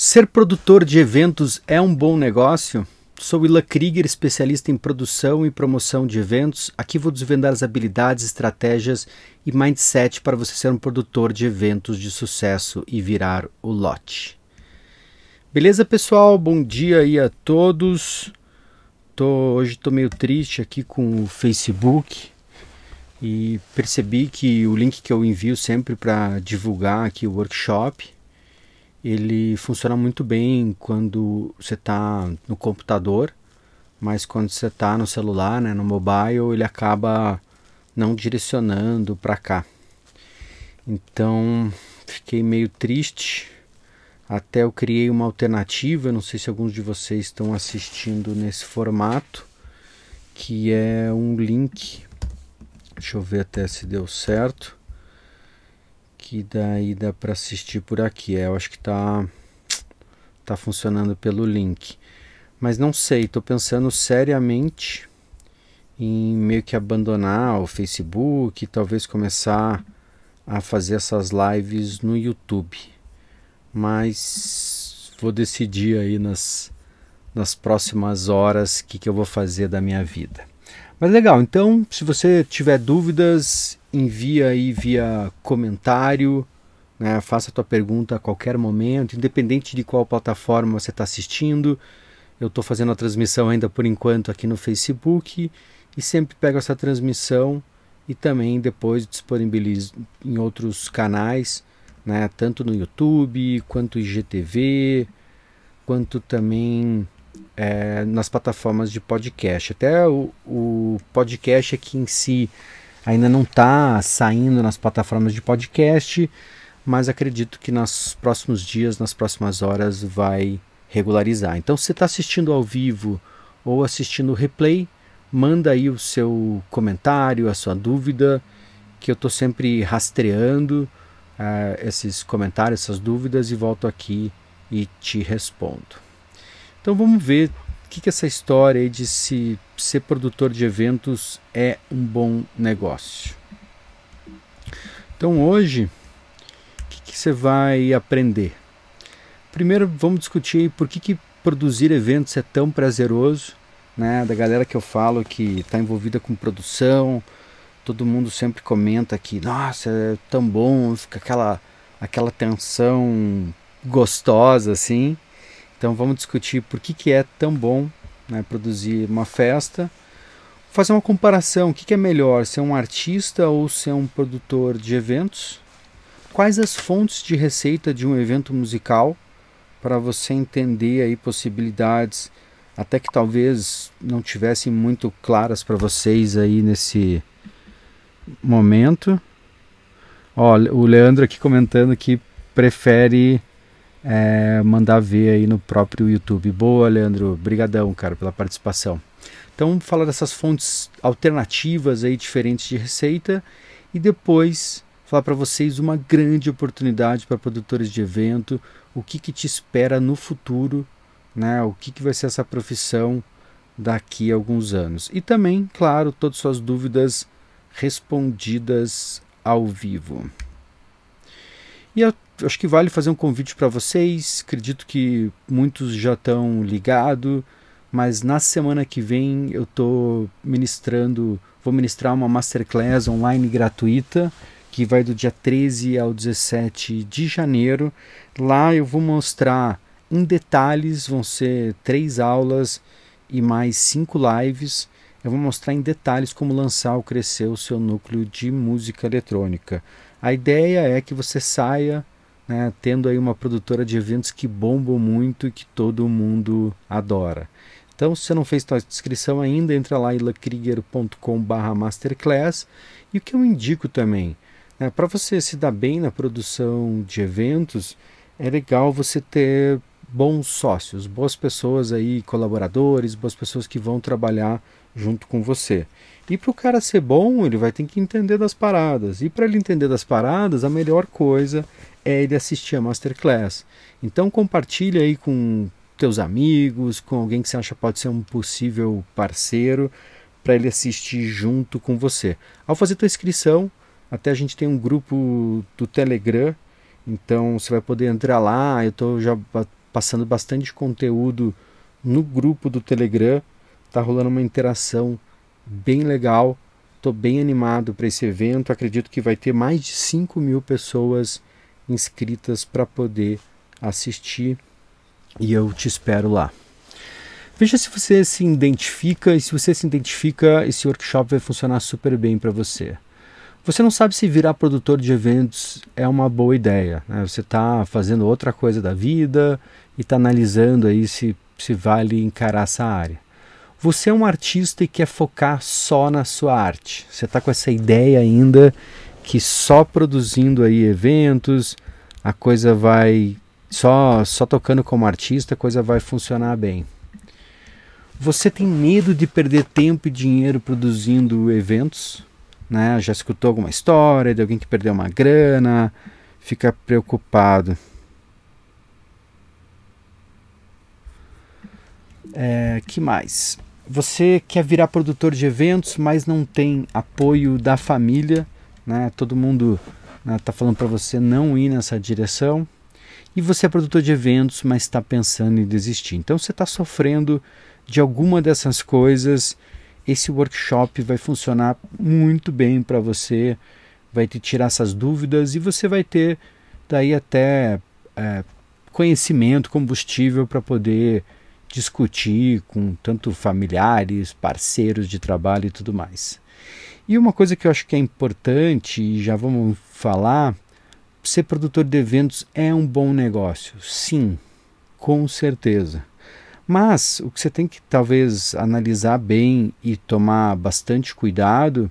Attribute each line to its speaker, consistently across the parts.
Speaker 1: Ser produtor de eventos é um bom negócio? Sou Ila Krieger, especialista em produção e promoção de eventos. Aqui vou desvendar as habilidades, estratégias e mindset para você ser um produtor de eventos de sucesso e virar o lote. Beleza, pessoal? Bom dia aí a todos. Tô, hoje estou meio triste aqui com o Facebook e percebi que o link que eu envio sempre para divulgar aqui o workshop ele funciona muito bem quando você está no computador, mas quando você está no celular, né, no mobile, ele acaba não direcionando para cá. Então fiquei meio triste. Até eu criei uma alternativa, não sei se alguns de vocês estão assistindo nesse formato, que é um link. Deixa eu ver até se deu certo que daí dá para assistir por aqui. É, eu acho que tá tá funcionando pelo link. Mas não sei, estou pensando seriamente em meio que abandonar o Facebook, talvez começar a fazer essas lives no YouTube. Mas vou decidir aí nas, nas próximas horas o que, que eu vou fazer da minha vida. Mas legal, então se você tiver dúvidas envia aí via comentário, né? faça a tua pergunta a qualquer momento, independente de qual plataforma você está assistindo. Eu estou fazendo a transmissão ainda por enquanto aqui no Facebook e sempre pego essa transmissão e também depois disponibilizo em outros canais, né? tanto no YouTube quanto IGTV, quanto também é, nas plataformas de podcast. Até o, o podcast aqui em si ainda não está saindo nas plataformas de podcast, mas acredito que nos próximos dias, nas próximas horas, vai regularizar. Então, se você está assistindo ao vivo ou assistindo o replay, manda aí o seu comentário, a sua dúvida, que eu estou sempre rastreando uh, esses comentários, essas dúvidas e volto aqui e te respondo. Então vamos ver o que, que essa história aí de se ser produtor de eventos é um bom negócio? Então hoje, o que, que você vai aprender? Primeiro vamos discutir por que, que produzir eventos é tão prazeroso, né? Da galera que eu falo que está envolvida com produção, todo mundo sempre comenta que, nossa, é tão bom, fica aquela, aquela tensão gostosa assim. Então vamos discutir por que, que é tão bom né, produzir uma festa. Fazer uma comparação, o que, que é melhor, ser um artista ou ser um produtor de eventos? Quais as fontes de receita de um evento musical para você entender aí possibilidades até que talvez não tivessem muito claras para vocês aí nesse momento. Ó, o Leandro aqui comentando que prefere é, mandar ver aí no próprio YouTube. Boa, Leandro. Brigadão, cara, pela participação. Então, falar dessas fontes alternativas aí diferentes de receita e depois falar para vocês uma grande oportunidade para produtores de evento, o que, que te espera no futuro, né? O que, que vai ser essa profissão daqui a alguns anos. E também, claro, todas suas dúvidas respondidas ao vivo. E eu acho que vale fazer um convite para vocês. Acredito que muitos já estão ligados, mas na semana que vem eu estou ministrando, vou ministrar uma masterclass online gratuita que vai do dia 13 ao 17 de janeiro. Lá eu vou mostrar em detalhes, vão ser três aulas e mais cinco lives. Eu vou mostrar em detalhes como lançar ou crescer o seu núcleo de música eletrônica. A ideia é que você saia né, tendo aí uma produtora de eventos que bombam muito e que todo mundo adora. Então, se você não fez sua inscrição ainda, entra lá em lakrieger.com.br masterclass. E o que eu indico também, né, para você se dar bem na produção de eventos, é legal você ter bons sócios, boas pessoas aí, colaboradores, boas pessoas que vão trabalhar junto com você. E para o cara ser bom, ele vai ter que entender das paradas. E para ele entender das paradas, a melhor coisa é ele assistir a masterclass. Então compartilha aí com teus amigos, com alguém que você acha pode ser um possível parceiro, para ele assistir junto com você. Ao fazer tua inscrição, até a gente tem um grupo do Telegram, então você vai poder entrar lá. Eu estou já passando bastante conteúdo no grupo do Telegram. Tá rolando uma interação bem legal. Estou bem animado para esse evento. Acredito que vai ter mais de 5 mil pessoas inscritas para poder assistir e eu te espero lá. Veja se você se identifica e se você se identifica, esse workshop vai funcionar super bem para você. Você não sabe se virar produtor de eventos é uma boa ideia. Né? Você está fazendo outra coisa da vida e está analisando aí se, se vale encarar essa área. Você é um artista e quer focar só na sua arte. Você está com essa ideia ainda que só produzindo aí eventos a coisa vai só só tocando como artista a coisa vai funcionar bem. Você tem medo de perder tempo e dinheiro produzindo eventos? Né? Já escutou alguma história de alguém que perdeu uma grana? Fica preocupado. É, que mais? Você quer virar produtor de eventos, mas não tem apoio da família, né? Todo mundo está né, falando para você não ir nessa direção. E você é produtor de eventos, mas está pensando em desistir. Então você está sofrendo de alguma dessas coisas, esse workshop vai funcionar muito bem para você, vai te tirar essas dúvidas e você vai ter daí até é, conhecimento, combustível para poder discutir com tanto familiares, parceiros de trabalho e tudo mais. E uma coisa que eu acho que é importante, e já vamos falar, ser produtor de eventos é um bom negócio. Sim, com certeza. Mas o que você tem que talvez analisar bem e tomar bastante cuidado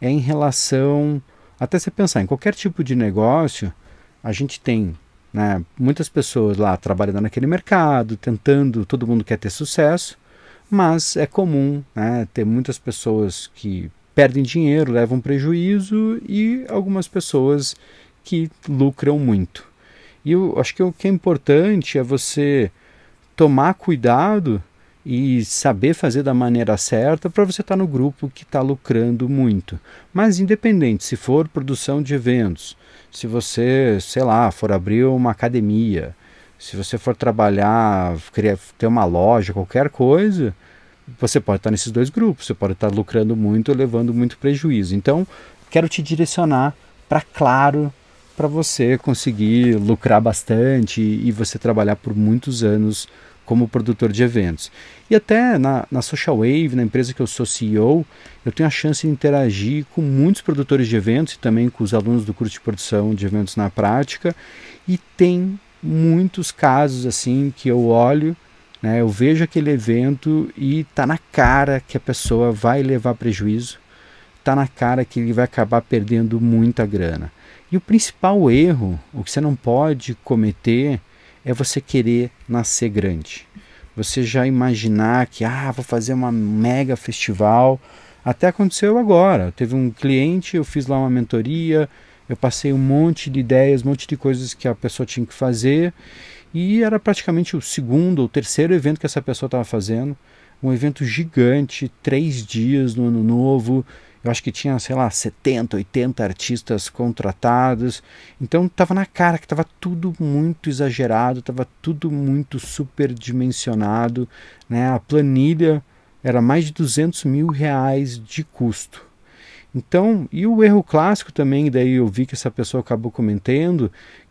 Speaker 1: é em relação. Até você pensar em qualquer tipo de negócio, a gente tem né, muitas pessoas lá trabalhando naquele mercado, tentando, todo mundo quer ter sucesso, mas é comum né, ter muitas pessoas que perdem dinheiro, levam prejuízo e algumas pessoas que lucram muito. E eu acho que o que é importante é você tomar cuidado e saber fazer da maneira certa para você estar tá no grupo que está lucrando muito. Mas independente, se for produção de eventos, se você, sei lá, for abrir uma academia, se você for trabalhar, ter uma loja, qualquer coisa, você pode estar nesses dois grupos. Você pode estar lucrando muito ou levando muito prejuízo. Então, quero te direcionar para claro para você conseguir lucrar bastante e você trabalhar por muitos anos como produtor de eventos. E até na, na Social Wave, na empresa que eu sou CEO, eu tenho a chance de interagir com muitos produtores de eventos e também com os alunos do curso de produção de eventos na prática. E tem muitos casos assim que eu olho, né, eu vejo aquele evento e tá na cara que a pessoa vai levar prejuízo, tá na cara que ele vai acabar perdendo muita grana. E o principal erro, o que você não pode cometer, é você querer nascer grande. Você já imaginar que, ah, vou fazer uma mega festival. Até aconteceu agora. Teve um cliente, eu fiz lá uma mentoria, eu passei um monte de ideias, um monte de coisas que a pessoa tinha que fazer. E era praticamente o segundo ou terceiro evento que essa pessoa estava fazendo. Um evento gigante, três dias no ano novo eu acho que tinha, sei lá, 70, 80 artistas contratados. Então estava na cara que estava tudo muito exagerado, estava tudo muito superdimensionado. Né? A planilha era mais de 200 mil reais de custo. Então, e o erro clássico também, daí eu vi que essa pessoa acabou comentando,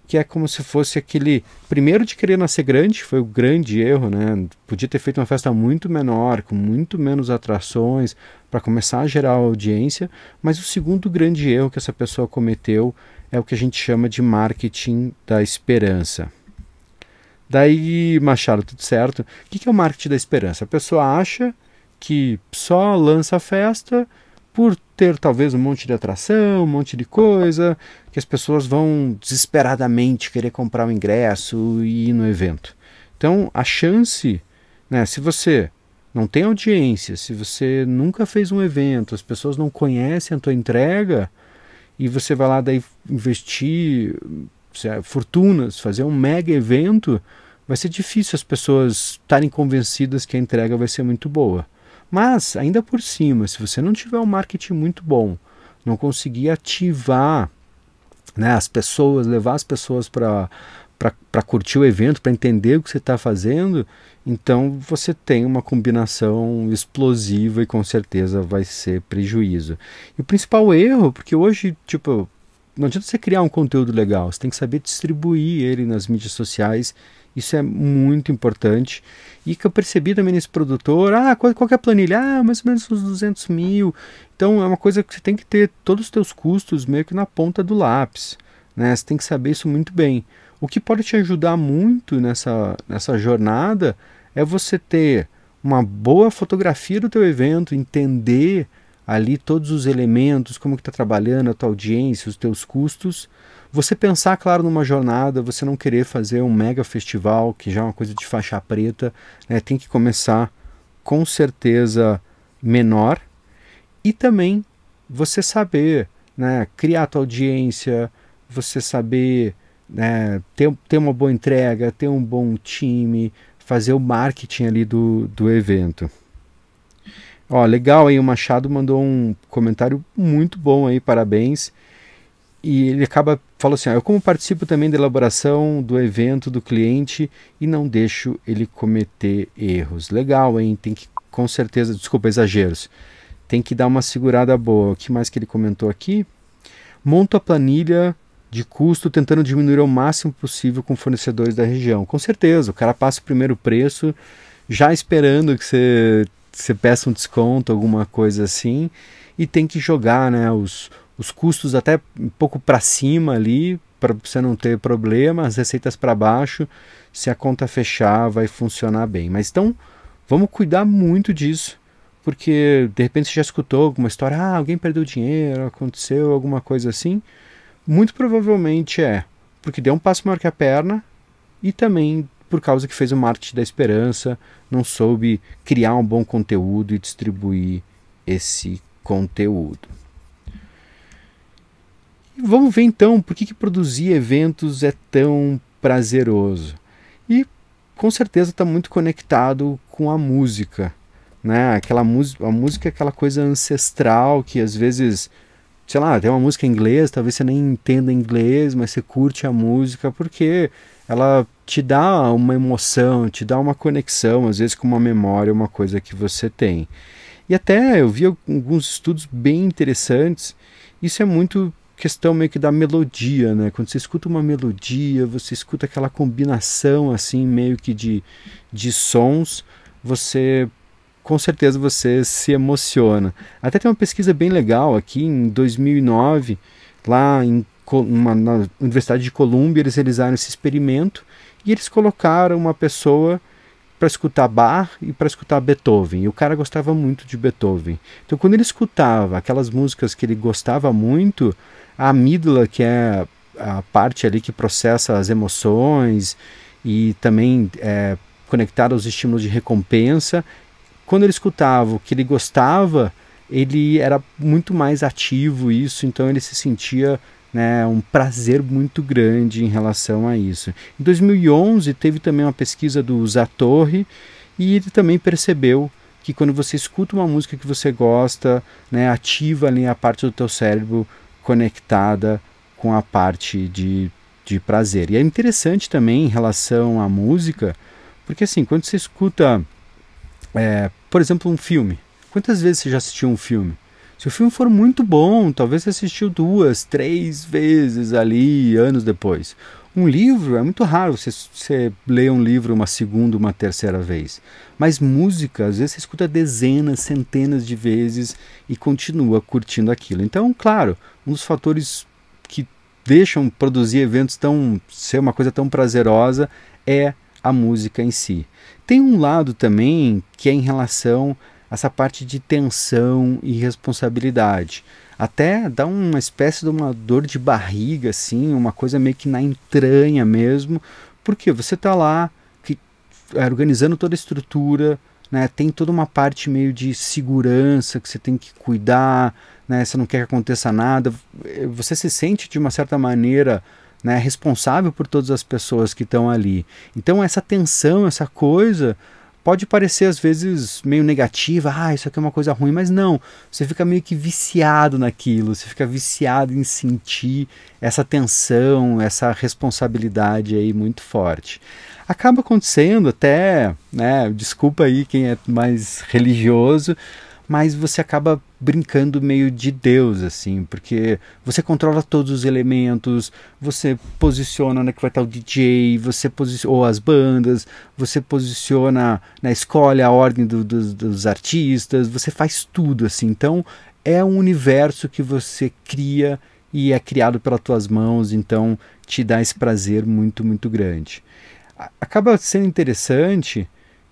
Speaker 1: que é como se fosse aquele primeiro de querer nascer grande, foi o grande erro, né? Podia ter feito uma festa muito menor, com muito menos atrações, para começar a gerar audiência, mas o segundo grande erro que essa pessoa cometeu é o que a gente chama de marketing da esperança. Daí, Machado, tudo certo? O que é o marketing da esperança? A pessoa acha que só lança a festa por ter talvez um monte de atração, um monte de coisa, que as pessoas vão desesperadamente querer comprar o ingresso e ir no evento. Então, a chance, né, se você não tem audiência, se você nunca fez um evento, as pessoas não conhecem a tua entrega e você vai lá daí investir fortunas, fazer um mega evento, vai ser difícil as pessoas estarem convencidas que a entrega vai ser muito boa. Mas, ainda por cima, se você não tiver um marketing muito bom, não conseguir ativar né, as pessoas, levar as pessoas para para curtir o evento, para entender o que você está fazendo, então você tem uma combinação explosiva e com certeza vai ser prejuízo. E o principal erro, porque hoje, tipo, não adianta você criar um conteúdo legal, você tem que saber distribuir ele nas mídias sociais. Isso é muito importante. E que eu percebi também nesse produtor, ah, qual, qual é a planilha? Ah, mais ou menos uns 200 mil. Então é uma coisa que você tem que ter todos os teus custos meio que na ponta do lápis. Né? Você tem que saber isso muito bem. O que pode te ajudar muito nessa, nessa jornada é você ter uma boa fotografia do teu evento, entender ali todos os elementos, como que está trabalhando a tua audiência, os teus custos. Você pensar, claro, numa jornada, você não querer fazer um mega festival, que já é uma coisa de faixa preta, né? tem que começar com certeza menor e também você saber né, criar a tua audiência, você saber né, ter, ter uma boa entrega, ter um bom time, fazer o marketing ali do, do evento. Ó, legal aí, o Machado mandou um comentário muito bom aí, parabéns. E ele acaba, falou assim, ó, eu como participo também da elaboração do evento do cliente e não deixo ele cometer erros. Legal, hein? Tem que, com certeza, desculpa, exageros. Tem que dar uma segurada boa. O que mais que ele comentou aqui? Monto a planilha de custo tentando diminuir ao máximo possível com fornecedores da região. Com certeza, o cara passa o primeiro preço já esperando que você, você peça um desconto, alguma coisa assim, e tem que jogar né, os, os custos até um pouco para cima ali, para você não ter problema, as receitas para baixo, se a conta fechar vai funcionar bem. Mas então, vamos cuidar muito disso, porque de repente você já escutou alguma história, ah, alguém perdeu dinheiro, aconteceu alguma coisa assim, muito provavelmente é porque deu um passo maior que a perna e também por causa que fez o marketing da esperança, não soube criar um bom conteúdo e distribuir esse conteúdo. Vamos ver então por que, que produzir eventos é tão prazeroso. E com certeza está muito conectado com a música. Né? Aquela música, a música é aquela coisa ancestral que às vezes sei lá, tem uma música em inglês, talvez você nem entenda inglês, mas você curte a música porque ela te dá uma emoção, te dá uma conexão, às vezes com uma memória, uma coisa que você tem. E até eu vi alguns estudos bem interessantes. Isso é muito questão meio que da melodia, né? Quando você escuta uma melodia, você escuta aquela combinação assim meio que de, de sons, você com certeza você se emociona. Até tem uma pesquisa bem legal aqui em 2009, lá em uma, na Universidade de Colômbia, eles realizaram esse experimento e eles colocaram uma pessoa para escutar Bach e para escutar Beethoven. E o cara gostava muito de Beethoven. Então, quando ele escutava aquelas músicas que ele gostava muito, a amígdala, que é a parte ali que processa as emoções e também é conectada aos estímulos de recompensa, quando ele escutava o que ele gostava, ele era muito mais ativo isso, então ele se sentia né, um prazer muito grande em relação a isso. Em 2011 teve também uma pesquisa do Zatorre e ele também percebeu que quando você escuta uma música que você gosta, né, ativa ali a parte do teu cérebro conectada com a parte de, de prazer. E é interessante também em relação à música, porque assim, quando você escuta é, por exemplo, um filme. Quantas vezes você já assistiu um filme? Se o filme for muito bom, talvez você assistiu duas, três vezes ali, anos depois. Um livro é muito raro você, você ler um livro uma segunda, uma terceira vez. Mas música, às vezes você escuta dezenas, centenas de vezes e continua curtindo aquilo. Então, claro, um dos fatores que deixam produzir eventos tão ser uma coisa tão prazerosa é a música em si. Tem um lado também que é em relação a essa parte de tensão e responsabilidade. Até dá uma espécie de uma dor de barriga, assim, uma coisa meio que na entranha mesmo, porque você está lá que, é, organizando toda a estrutura, né, tem toda uma parte meio de segurança que você tem que cuidar, né, você não quer que aconteça nada, você se sente de uma certa maneira né, responsável por todas as pessoas que estão ali. Então essa tensão, essa coisa, pode parecer às vezes meio negativa, ah, isso aqui é uma coisa ruim, mas não, você fica meio que viciado naquilo, você fica viciado em sentir essa tensão, essa responsabilidade aí muito forte. Acaba acontecendo até, né, desculpa aí quem é mais religioso, mas você acaba brincando meio de Deus, assim, porque você controla todos os elementos, você posiciona onde é que vai estar o DJ, você posiciona, ou as bandas, você posiciona, né, escolhe a ordem do, do, dos artistas, você faz tudo, assim. Então, é um universo que você cria e é criado pelas tuas mãos, então te dá esse prazer muito, muito grande. Acaba sendo interessante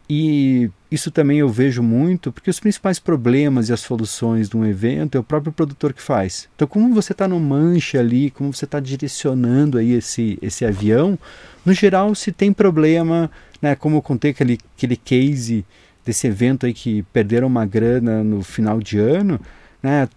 Speaker 1: e isso também eu vejo muito, porque os principais problemas e as soluções de um evento é o próprio produtor que faz. Então, como você está no manche ali, como você está direcionando aí esse, esse avião, no geral, se tem problema, né, como eu contei aquele, aquele case desse evento aí que perderam uma grana no final de ano, né,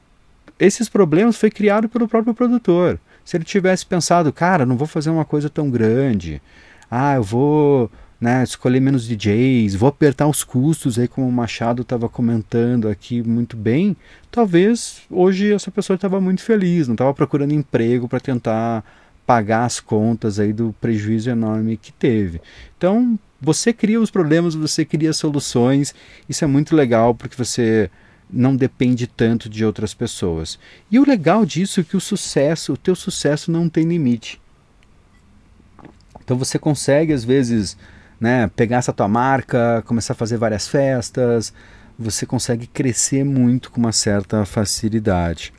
Speaker 1: esses problemas foi criado pelo próprio produtor. Se ele tivesse pensado, cara, não vou fazer uma coisa tão grande, ah, eu vou né, escolher menos DJs, vou apertar os custos aí como o Machado estava comentando aqui muito bem, talvez hoje essa pessoa estava muito feliz, não estava procurando emprego para tentar pagar as contas aí do prejuízo enorme que teve. Então, você cria os problemas, você cria soluções, isso é muito legal porque você não depende tanto de outras pessoas. E o legal disso é que o sucesso, o teu sucesso não tem limite. Então você consegue às vezes né, pegar essa tua marca, começar a fazer várias festas, você consegue crescer muito com uma certa facilidade.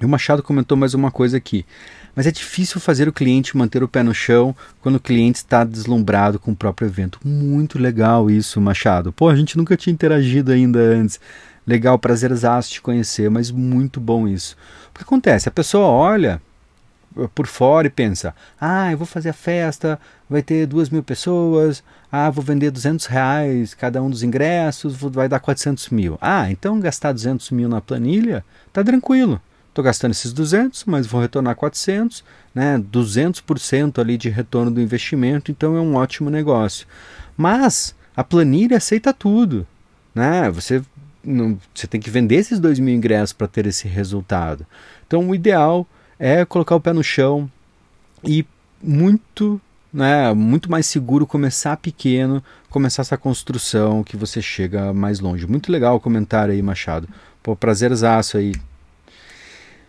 Speaker 1: E o Machado comentou mais uma coisa aqui. Mas é difícil fazer o cliente manter o pé no chão quando o cliente está deslumbrado com o próprio evento. Muito legal isso, Machado. Pô, a gente nunca tinha interagido ainda antes. Legal, prazerzaço te conhecer, mas muito bom isso. O que acontece? A pessoa olha por fora e pensa: ah, eu vou fazer a festa, vai ter duas mil pessoas, ah, vou vender 200 reais cada um dos ingressos, vai dar 400 mil. Ah, então gastar 200 mil na planilha, tá tranquilo. Estou gastando esses 200, mas vou retornar 400, né? 200% ali de retorno do investimento, então é um ótimo negócio. Mas a planilha aceita tudo, né? Você não, você tem que vender esses 2 mil ingressos para ter esse resultado. Então o ideal é colocar o pé no chão e muito, né, muito mais seguro começar pequeno, começar essa construção que você chega mais longe. Muito legal o comentário aí, Machado. Pô, prazerzaço aí.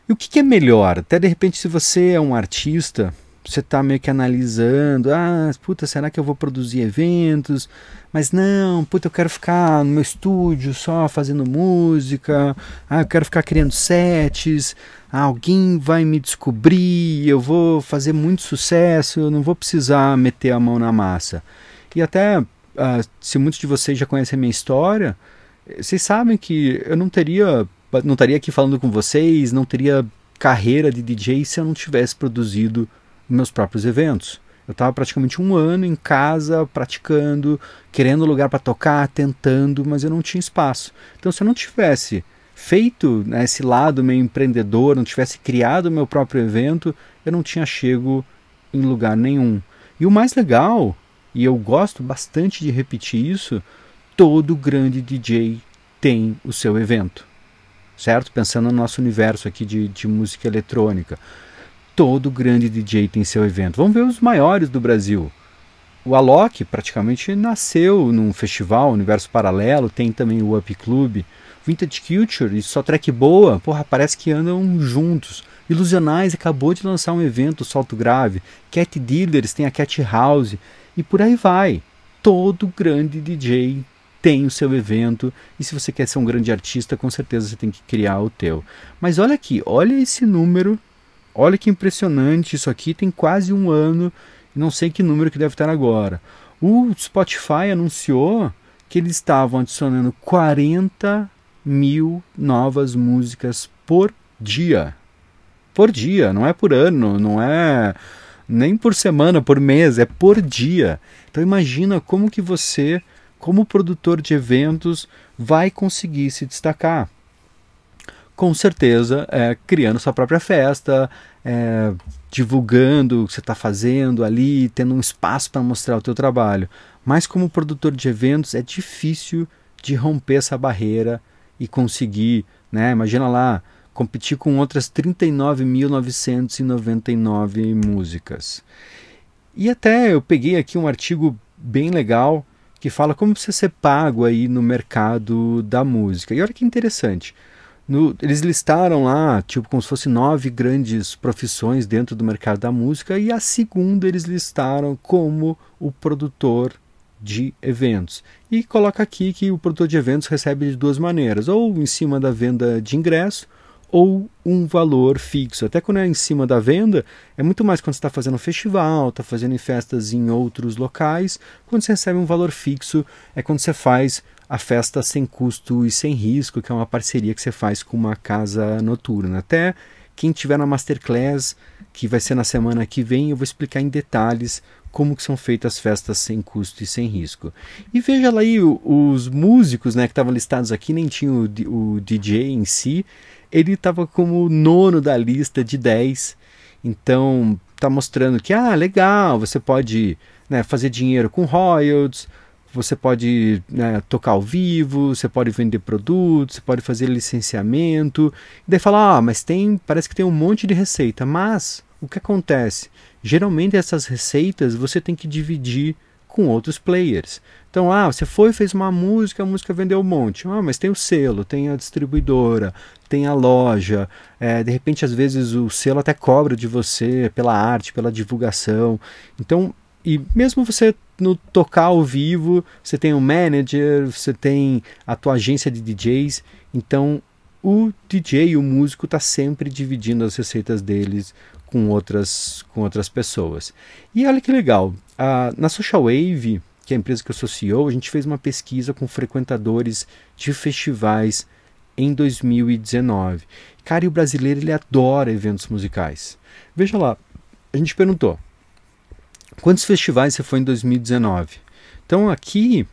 Speaker 1: E o que, que é melhor? Até de repente, se você é um artista, você está meio que analisando, ah, puta, será que eu vou produzir eventos? Mas não, puta, eu quero ficar no meu estúdio só fazendo música, ah, eu quero ficar criando sets, alguém vai me descobrir, eu vou fazer muito sucesso, eu não vou precisar meter a mão na massa. E até, ah, se muitos de vocês já conhecem a minha história, vocês sabem que eu não teria, não estaria aqui falando com vocês, não teria carreira de DJ se eu não tivesse produzido meus próprios eventos. Eu estava praticamente um ano em casa, praticando, querendo lugar para tocar, tentando, mas eu não tinha espaço. Então, se eu não tivesse feito né, esse lado meio empreendedor, não tivesse criado o meu próprio evento, eu não tinha chego em lugar nenhum. E o mais legal, e eu gosto bastante de repetir isso, todo grande DJ tem o seu evento. Certo? Pensando no nosso universo aqui de, de música eletrônica todo grande DJ tem seu evento. Vamos ver os maiores do Brasil. O Alok praticamente nasceu num festival, Universo Paralelo, tem também o Up Club. Vintage Culture e só track boa, porra, parece que andam juntos. Ilusionais acabou de lançar um evento, Salto Grave. Cat Dealers tem a Cat House e por aí vai. Todo grande DJ tem o seu evento e se você quer ser um grande artista, com certeza você tem que criar o teu. Mas olha aqui, olha esse número Olha que impressionante, isso aqui tem quase um ano, não sei que número que deve estar agora. O Spotify anunciou que eles estavam adicionando 40 mil novas músicas por dia. Por dia, não é por ano, não é nem por semana, por mês, é por dia. Então imagina como que você, como produtor de eventos, vai conseguir se destacar. com certeza é, criando sua própria festa, é, divulgando o que você está fazendo ali, tendo um espaço para mostrar o teu trabalho. Mas como produtor de eventos é difícil de romper essa barreira e conseguir, né? Imagina lá, competir com outras 39.999 músicas. E até eu peguei aqui um artigo bem legal que fala como você ser pago aí no mercado da música. E olha que interessante. No, eles listaram lá, tipo, como se fosse nove grandes profissões dentro do mercado da música, e a segunda eles listaram como o produtor de eventos. E coloca aqui que o produtor de eventos recebe de duas maneiras, ou em cima da venda de ingresso, ou um valor fixo. Até quando é em cima da venda, é muito mais quando você está fazendo festival, está fazendo festas em outros locais. Quando você recebe um valor fixo, é quando você faz a festa sem custo e sem risco, que é uma parceria que você faz com uma casa noturna. Até quem tiver na Masterclass, que vai ser na semana que vem, eu vou explicar em detalhes como que são feitas as festas sem custo e sem risco. E veja lá aí os músicos né, que estavam listados aqui, nem tinha o, o DJ em si, ele estava como nono da lista de 10. Então está mostrando que, ah, legal, você pode né, fazer dinheiro com royalties, você pode né, tocar ao vivo, você pode vender produtos, você pode fazer licenciamento. E daí fala, ah, mas tem, parece que tem um monte de receita. Mas o que acontece? Geralmente essas receitas você tem que dividir com outros players. Então, ah, você foi fez uma música, a música vendeu um monte. Ah, mas tem o selo, tem a distribuidora, tem a loja. É, de repente, às vezes o selo até cobra de você pela arte, pela divulgação. Então, e mesmo você no tocar ao vivo, você tem um manager, você tem a tua agência de DJs, então o DJ, o músico, está sempre dividindo as receitas deles com outras, com outras pessoas. E olha que legal, na Social Wave, que é a empresa que associou, a gente fez uma pesquisa com frequentadores de festivais em 2019. Cara, e o brasileiro ele adora eventos musicais. Veja lá, a gente perguntou, Quantos festivais você foi em 2019? Então aqui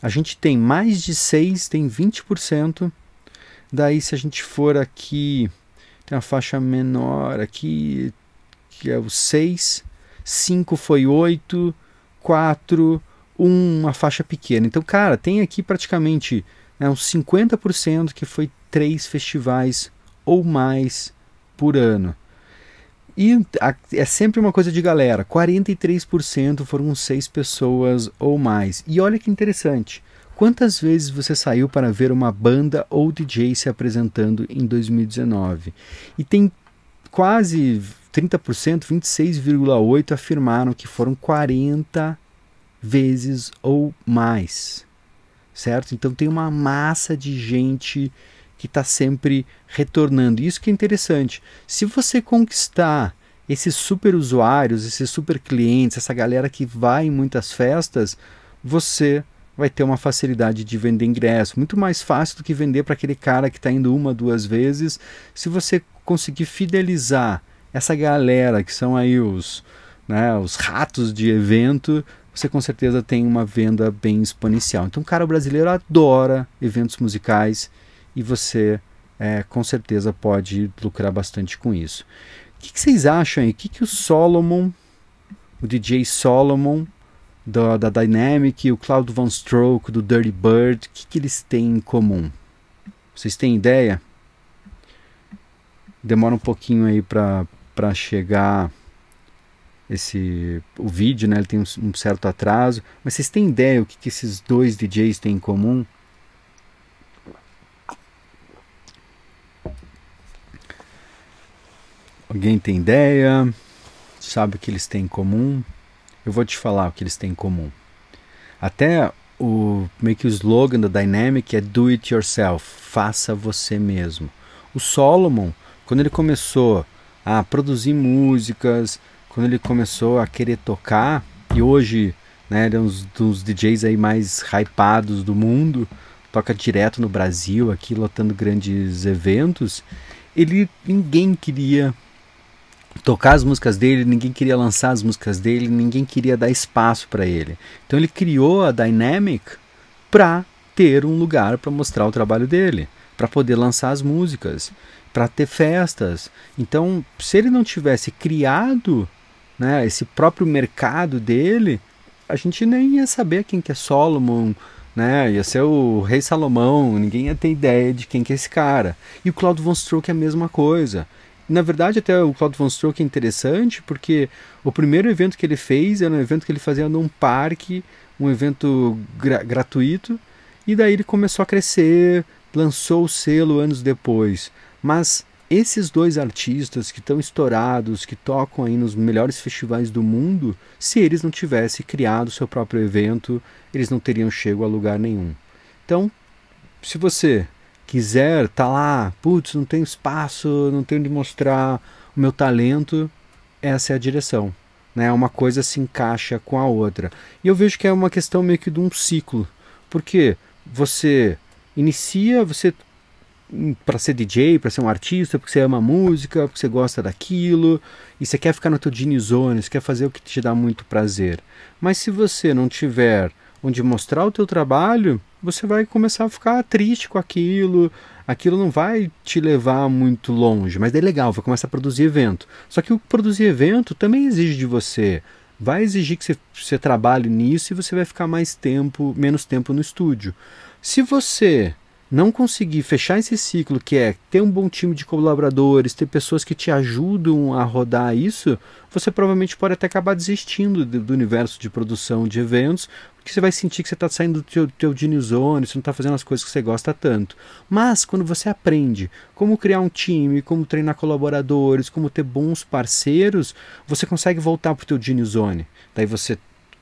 Speaker 1: a gente tem mais de 6, tem 20%. Daí se a gente for aqui, tem uma faixa menor aqui, que é o 6, 5 foi 8, 4, 1, uma faixa pequena. Então, cara, tem aqui praticamente né, uns 50% que foi três festivais ou mais por ano. E é sempre uma coisa de galera: 43% foram seis pessoas ou mais. E olha que interessante. Quantas vezes você saiu para ver uma banda ou DJ se apresentando em 2019? E tem quase 30%, 26,8% afirmaram que foram 40 vezes ou mais. Certo? Então tem uma massa de gente que está sempre retornando. Isso que é interessante. Se você conquistar esses super usuários, esses super clientes, essa galera que vai em muitas festas, você vai ter uma facilidade de vender ingresso. Muito mais fácil do que vender para aquele cara que está indo uma, duas vezes. Se você conseguir fidelizar essa galera que são aí os, né, os ratos de evento, você com certeza tem uma venda bem exponencial. Então, o cara brasileiro adora eventos musicais e você é, com certeza pode lucrar bastante com isso. O que, que vocês acham aí? O que, que o Solomon, o DJ Solomon da, da Dynamic, o Cloud Von Stroke do Dirty Bird, o que, que eles têm em comum? Vocês têm ideia? Demora um pouquinho aí para chegar esse o vídeo, né? Ele tem um, um, certo atraso, mas vocês têm ideia o que, que esses dois DJs têm em comum? Alguém tem ideia? Sabe o que eles têm em comum? Eu vou te falar o que eles têm em comum. Até o meio que o slogan da Dynamic é do it yourself, faça você mesmo. O Solomon, quando ele começou a produzir músicas, quando ele começou a querer tocar, e hoje né, ele é um dos DJs aí mais hypados do mundo, toca direto no Brasil, aqui lotando grandes eventos, ele ninguém queria tocar as músicas dele, ninguém queria lançar as músicas dele, ninguém queria dar espaço para ele. Então ele criou a Dynamic para ter um lugar para mostrar o trabalho dele, para poder lançar as músicas, para ter festas. Então, se ele não tivesse criado né, esse próprio mercado dele, a gente nem ia saber quem que é Solomon, né? Ia ser o rei Salomão, ninguém ia ter ideia de quem que é esse cara. E o Claude Von Stroke é a mesma coisa. Na verdade, até o Claude Von Stroke é interessante porque o primeiro evento que ele fez era um evento que ele fazia num parque, um evento gra gratuito, e daí ele começou a crescer, lançou o selo anos depois. Mas esses dois artistas que estão estourados, que tocam aí nos melhores festivais do mundo, se eles não tivessem criado seu próprio evento, eles não teriam chego a lugar nenhum. Então, se você quiser tá lá, putz, não tenho espaço, não tenho de mostrar o meu talento, essa é a direção. Né? Uma coisa se encaixa com a outra. E eu vejo que é uma questão meio que de um ciclo. Porque você inicia, você para ser DJ, para ser um artista, porque você ama música, porque você gosta daquilo, e você quer ficar no teu Gene Zone, você quer fazer o que te dá muito prazer. Mas se você não tiver onde mostrar o teu trabalho, você vai começar a ficar triste com aquilo, aquilo não vai te levar muito longe, mas é legal, vai começar a produzir evento. Só que o produzir evento também exige de você vai exigir que você, você, trabalhe nisso e você vai ficar mais tempo, menos tempo no estúdio. Se você não conseguir fechar esse ciclo, que é ter um bom time de colaboradores, ter pessoas que te ajudam a rodar isso, você provavelmente pode até acabar desistindo do, do universo de produção de eventos, porque você vai sentir que você está saindo do teu, teu Gene Zone, você não está fazendo as coisas que você gosta tanto. Mas quando você aprende como criar um time, como treinar colaboradores, como ter bons parceiros, você consegue voltar para o teu Gene Zone. Daí você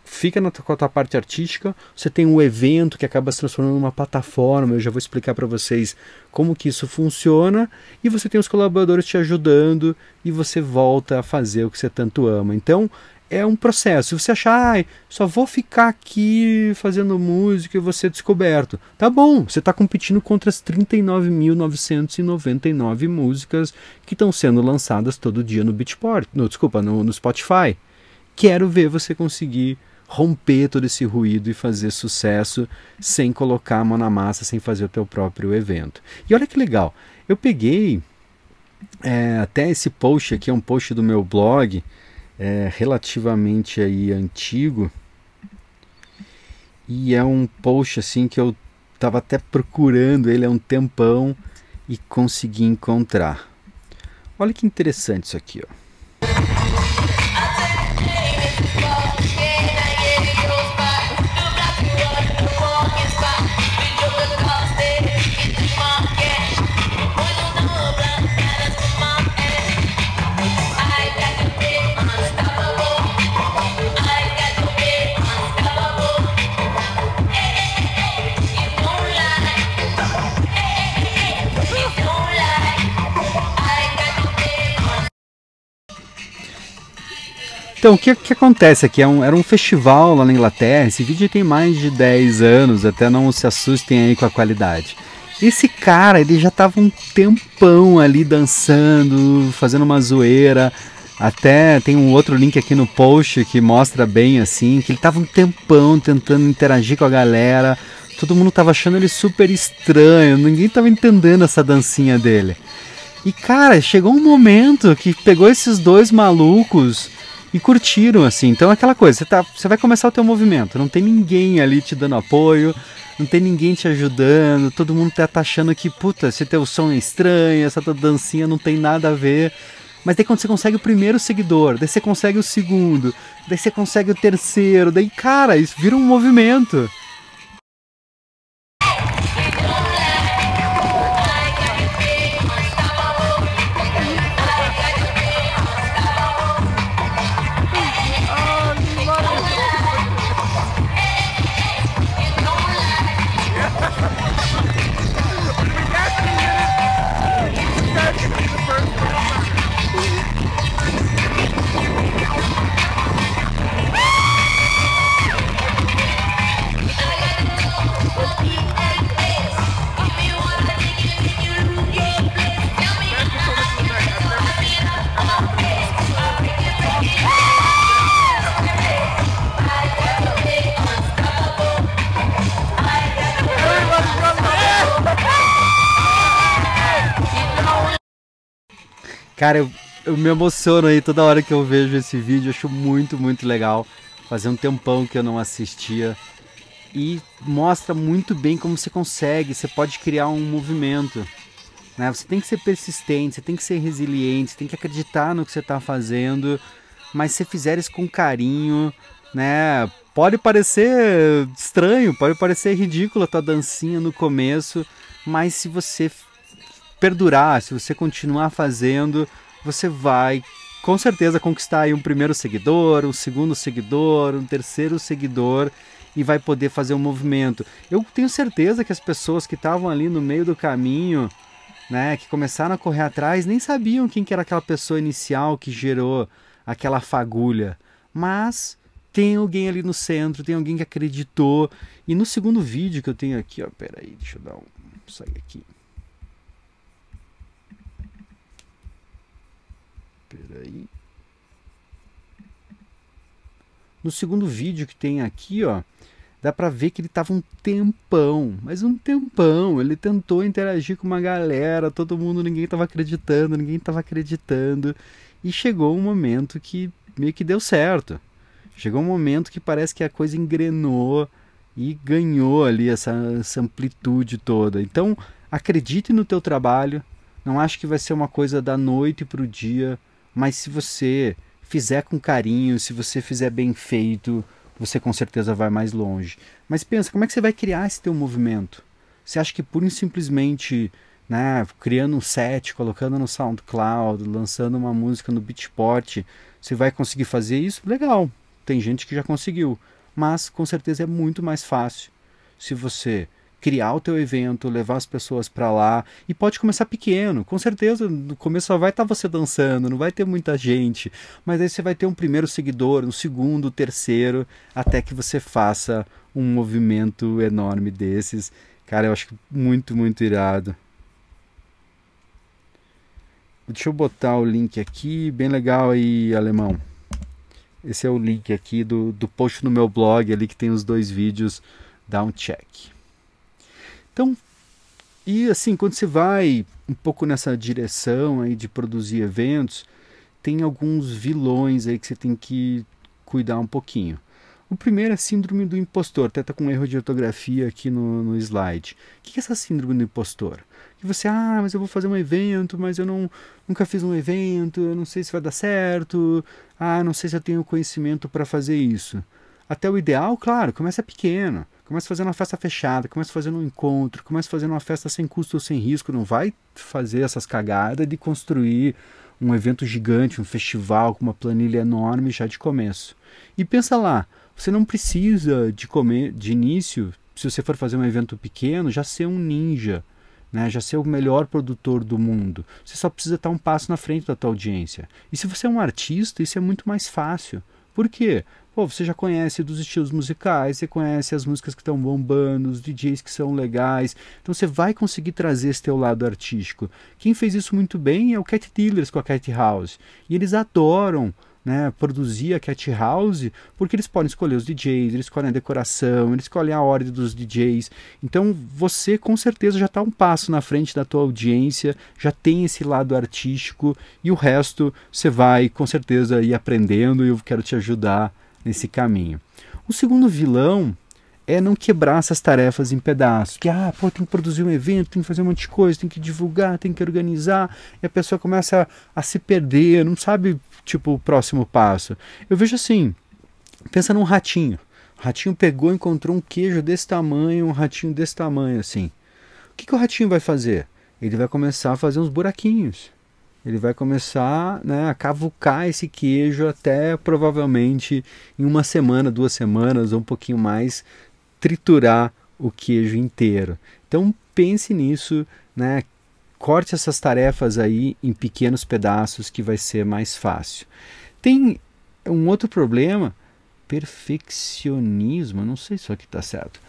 Speaker 1: fica na, com a tua parte artística, você tem um evento que acaba se transformando numa plataforma, eu já vou explicar para vocês como que isso funciona, e você tem os colaboradores te ajudando e você volta a fazer o que você tanto ama. Então, é um processo. Se você achar, ah, só vou ficar aqui fazendo música e ser descoberto. Tá bom, você está competindo contra as 39.999 músicas que estão sendo lançadas todo dia no Beatport, no, desculpa, no, no Spotify. Quero ver você conseguir romper todo esse ruído e fazer sucesso sem colocar a mão na massa, sem fazer o teu próprio evento. E olha que legal, eu peguei é, até esse post aqui, é um post do meu blog, é, relativamente aí antigo, e é um post assim que eu estava até procurando ele há um tempão e consegui encontrar. Olha que interessante isso aqui, ó. Então, o que, que acontece aqui? É um, era um festival lá na Inglaterra. Esse vídeo tem mais de 10 anos, até não se assustem aí com a qualidade. Esse cara, ele já tava um tempão ali dançando, fazendo uma zoeira. Até tem um outro link aqui no post que mostra bem assim, que ele tava um tempão tentando interagir com a galera. Todo mundo tava achando ele super estranho, ninguém tava entendendo essa dancinha dele. E cara, chegou um momento que pegou esses dois malucos e curtiram, assim. Então é aquela coisa, você, tá, você vai começar o teu movimento, não tem ninguém ali te dando apoio, não tem ninguém te ajudando, todo mundo tá, tá achando que, puta, esse teu som é estranho, essa tua dancinha não tem nada a ver. Mas daí quando você consegue o primeiro seguidor, daí você consegue o segundo, daí você consegue o terceiro, daí, cara, isso vira um movimento. Cara, eu, eu me emociono aí toda hora que eu vejo esse vídeo, acho muito, muito legal. Fazia um tempão que eu não assistia e mostra muito bem como você consegue, você pode criar um movimento. Né? Você tem que ser persistente, você tem que ser resiliente, você tem que acreditar no que você está fazendo, mas se fizer isso com carinho, né? Pode parecer estranho, pode parecer ridícula a tua dancinha no começo, mas se você perdurar, se você continuar fazendo, você vai com certeza conquistar aí um primeiro seguidor, um segundo seguidor, um terceiro seguidor e vai poder fazer um movimento. Eu tenho certeza que as pessoas que estavam ali no meio do caminho, né, que começaram a correr atrás, nem sabiam quem que era aquela pessoa inicial que gerou aquela fagulha. Mas tem alguém ali no centro, tem alguém que acreditou. E no segundo vídeo que eu tenho aqui, ó, peraí, deixa eu dar um sair aqui. Peraí. No segundo vídeo que tem aqui, ó, dá pra ver que ele tava um tempão, mas um tempão. Ele tentou interagir com uma galera, todo mundo, ninguém tava acreditando, ninguém tava acreditando. E chegou um momento que meio que deu certo. Chegou um momento que parece que a coisa engrenou e ganhou ali essa, essa amplitude toda. Então, acredite no teu trabalho. Não acho que vai ser uma coisa da noite para o dia, mas se você fizer com carinho, se você fizer bem feito, você com certeza vai mais longe. Mas pensa, como é que você vai criar esse teu movimento? Você acha que pura e simplesmente, né, criando um set, colocando no SoundCloud, lançando uma música no Beatport, você vai conseguir fazer isso? Legal. Tem gente que já conseguiu, mas com certeza é muito mais fácil se você criar o teu evento, levar as pessoas para lá e pode começar pequeno. Com certeza, no começo só vai estar tá você dançando, não vai ter muita gente, mas aí você vai ter um primeiro seguidor, um segundo, terceiro, até que você faça um movimento enorme desses. Cara, eu acho muito, muito irado. Deixa eu botar o link aqui, bem legal aí, alemão. Esse é o link aqui do, do post no meu blog ali que tem os dois vídeos, dá um check. Então, e assim, quando você vai um pouco nessa direção aí de produzir eventos, tem alguns vilões aí que você tem que cuidar um pouquinho. O primeiro é a síndrome do impostor, até está com erro de ortografia aqui no, no slide. O que é essa síndrome do impostor? Que você, ah, mas eu vou fazer um evento, mas eu não, nunca fiz um evento, eu não sei se vai dar certo, ah, não sei se eu tenho conhecimento para fazer isso. Até o ideal, claro, começa pequeno. Começa fazendo uma festa fechada, começa fazendo um encontro, começa fazendo uma festa sem custo ou sem risco. Não vai fazer essas cagadas de construir um evento gigante, um festival com uma planilha enorme já de começo. E pensa lá, você não precisa de comer de início, se você for fazer um evento pequeno, já ser um ninja, né? já ser o melhor produtor do mundo. Você só precisa estar um passo na frente da tua audiência. E se você é um artista, isso é muito mais fácil. Por quê? Pô, você já conhece dos estilos musicais, você conhece as músicas que estão bombando, os DJs que são legais. Então você vai conseguir trazer esse teu lado artístico. Quem fez isso muito bem é o Cat Dealers com a Cat House. E eles adoram né, produzir a Cat House, porque eles podem escolher os DJs, eles escolhem a decoração, eles escolhem a ordem dos DJs. Então você com certeza já está um passo na frente da tua audiência, já tem esse lado artístico e o resto você vai com certeza ir aprendendo e eu quero te ajudar nesse caminho. O segundo vilão é não quebrar essas tarefas em pedaços. Que, ah, pô, tem que produzir um evento, tem que fazer um monte de coisa, tem que divulgar, tem que organizar, e a pessoa começa a, a se perder, não sabe, tipo, o próximo passo. Eu vejo assim, pensa num ratinho. O ratinho pegou, encontrou um queijo desse tamanho, um ratinho desse tamanho, assim. O que, que o ratinho vai fazer? Ele vai começar a fazer uns buraquinhos ele vai começar né, a cavucar esse queijo até provavelmente em uma semana, duas semanas ou um pouquinho mais, triturar o queijo inteiro. Então pense nisso, né? corte essas tarefas aí em pequenos pedaços que vai ser mais fácil. Tem um outro problema, perfeccionismo, não sei se isso aqui está certo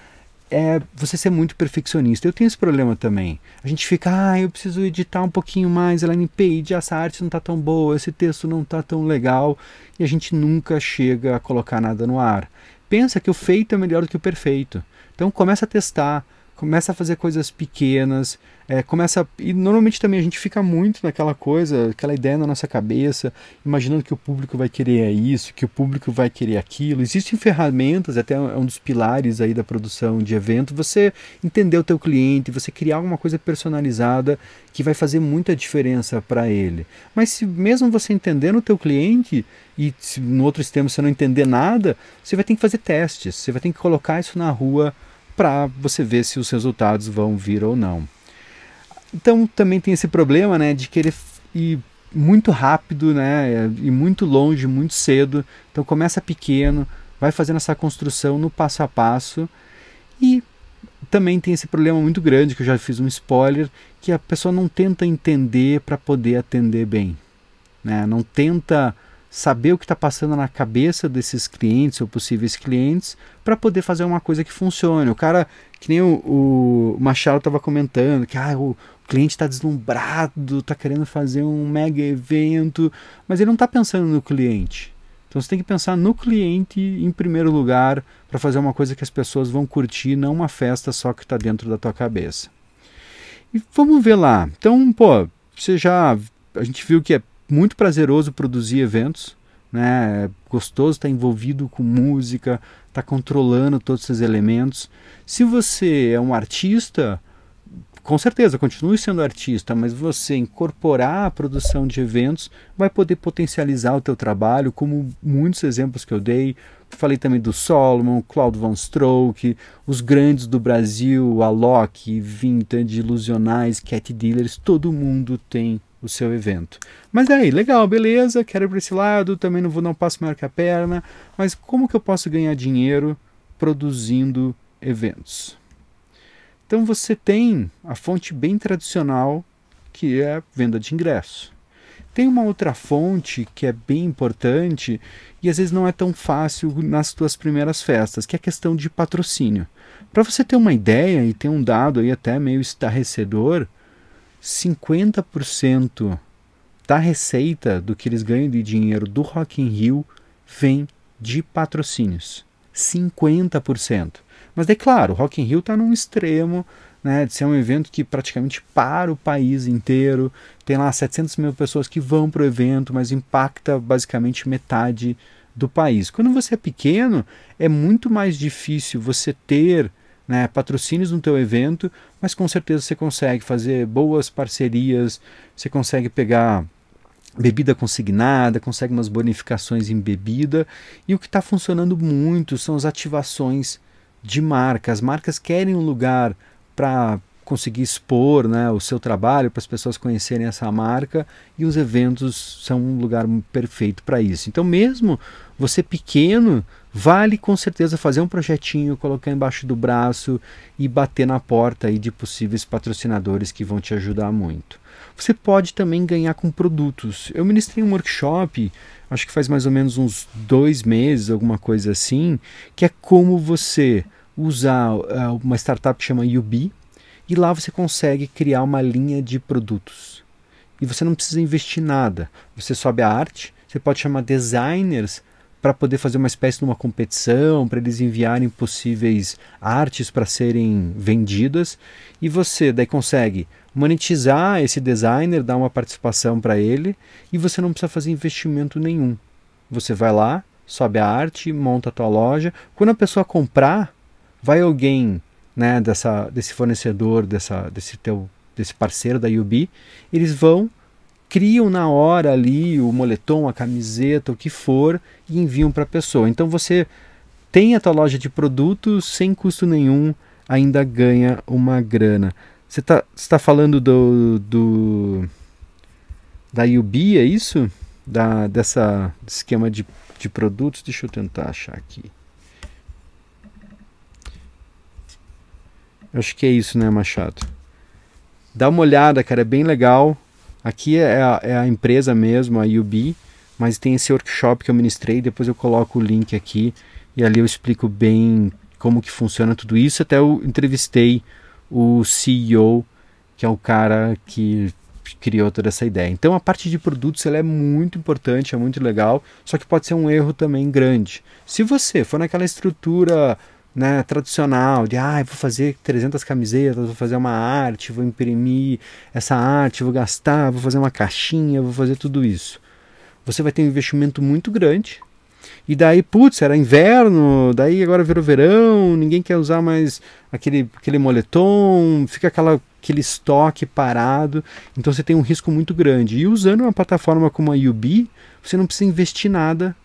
Speaker 1: é você ser muito perfeccionista. Eu tenho esse problema também. A gente fica, ah, eu preciso editar um pouquinho mais, ela page, essa arte não está tão boa, esse texto não está tão legal, e a gente nunca chega a colocar nada no ar. Pensa que o feito é melhor do que o perfeito. Então começa a testar, começa a fazer coisas pequenas, é, começa e normalmente também a gente fica muito naquela coisa, aquela ideia na nossa cabeça, imaginando que o público vai querer isso, que o público vai querer aquilo. Existem ferramentas, até é um dos pilares aí da produção de evento, você entender o teu cliente, você criar alguma coisa personalizada que vai fazer muita diferença para ele. Mas se mesmo você entendendo o teu cliente e se no outro sistema você não entender nada, você vai ter que fazer testes, você vai ter que colocar isso na rua para você ver se os resultados vão vir ou não. Então também tem esse problema né, de querer ir muito rápido né, e muito longe, muito cedo. Então começa pequeno, vai fazendo essa construção no passo a passo e também tem esse problema muito grande que eu já fiz um spoiler que a pessoa não tenta entender para poder atender bem, né? Não tenta saber o que está passando na cabeça desses clientes ou possíveis clientes para poder fazer uma coisa que funcione. O cara, que nem o, o Machado estava comentando, que ah, o cliente está deslumbrado, está querendo fazer um mega evento, mas ele não está pensando no cliente. Então você tem que pensar no cliente em primeiro lugar para fazer uma coisa que as pessoas vão curtir, não uma festa só que está dentro da tua cabeça. E vamos ver lá. Então, pô, você já a gente viu que é muito prazeroso produzir eventos, né? É gostoso estar envolvido com música, estar controlando todos esses elementos. Se você é um artista, com certeza, continue sendo artista, mas você incorporar a produção de eventos vai poder potencializar o teu trabalho, como muitos exemplos que eu dei. Falei também do Solomon, Claude Von Stroke, os grandes do Brasil, Alok, Vintage, Ilusionais, Cat Dealers, todo mundo tem o seu evento. Mas aí, legal, beleza, quero ir para esse lado, também não vou um passo maior que a perna, mas como que eu posso ganhar dinheiro produzindo eventos? Então você tem a fonte bem tradicional, que é venda de ingresso. Tem uma outra fonte que é bem importante e às vezes não é tão fácil nas tuas primeiras festas, que é a questão de patrocínio. Para você ter uma ideia e ter um dado aí até meio estarrecedor, 50% da receita do que eles ganham de dinheiro do Rock in Rio vem de patrocínios. 50%. Mas é claro, o Rock in Rio está num extremo né, de ser um evento que praticamente para o país inteiro. Tem lá 700 mil pessoas que vão para o evento, mas impacta basicamente metade do país. Quando você é pequeno, é muito mais difícil você ter né, patrocínios no teu evento, mas com certeza você consegue fazer boas parcerias, você consegue pegar bebida consignada, consegue umas bonificações em bebida e o que está funcionando muito são as ativações de marca. As marcas querem um lugar para conseguir expor né, o seu trabalho, para as pessoas conhecerem essa marca e os eventos são um lugar perfeito para isso. Então, mesmo você pequeno, vale com certeza fazer um projetinho, colocar embaixo do braço e bater na porta aí de possíveis patrocinadores que vão te ajudar muito. Você pode também ganhar com produtos. Eu ministrei um workshop, acho que faz mais ou menos uns dois meses, alguma coisa assim, que é como você usar uh, uma startup que chama UB, e lá você consegue criar uma linha de produtos. E você não precisa investir nada. Você sobe a arte, você pode chamar designers para poder fazer uma espécie de uma competição, para eles enviarem possíveis artes para serem vendidas, e você daí consegue monetizar esse designer, dar uma participação para ele, e você não precisa fazer investimento nenhum. Você vai lá, sobe a arte, monta a tua loja. Quando a pessoa comprar, vai alguém né, dessa, desse fornecedor, dessa, desse teu desse parceiro da UB, eles vão criam na hora ali o moletom, a camiseta, o que for e enviam para a pessoa. Então você tem a tua loja de produtos sem custo nenhum, ainda ganha uma grana. Você está tá falando do, do da UB, é isso? Da, dessa esquema de, de produtos? Deixa eu tentar achar aqui. Eu acho que é isso, né, Machado? Dá uma olhada, cara, é bem legal. Aqui é a, é a empresa mesmo, a UB, mas tem esse workshop que eu ministrei, depois eu coloco o link aqui e ali eu explico bem como que funciona tudo isso. Até eu entrevistei o CEO, que é o cara que criou toda essa ideia. Então a parte de produtos ela é muito importante, é muito legal, só que pode ser um erro também grande. Se você for naquela estrutura né, tradicional, de ah, vou fazer 300 camisetas, vou fazer uma arte, vou imprimir essa arte, vou gastar, vou fazer uma caixinha, vou fazer tudo isso. Você vai ter um investimento muito grande. E daí, putz, era inverno, daí agora virou verão, ninguém quer usar mais aquele, aquele moletom, fica aquela, aquele estoque parado, então você tem um risco muito grande. E usando uma plataforma como a UB, você não precisa investir nada,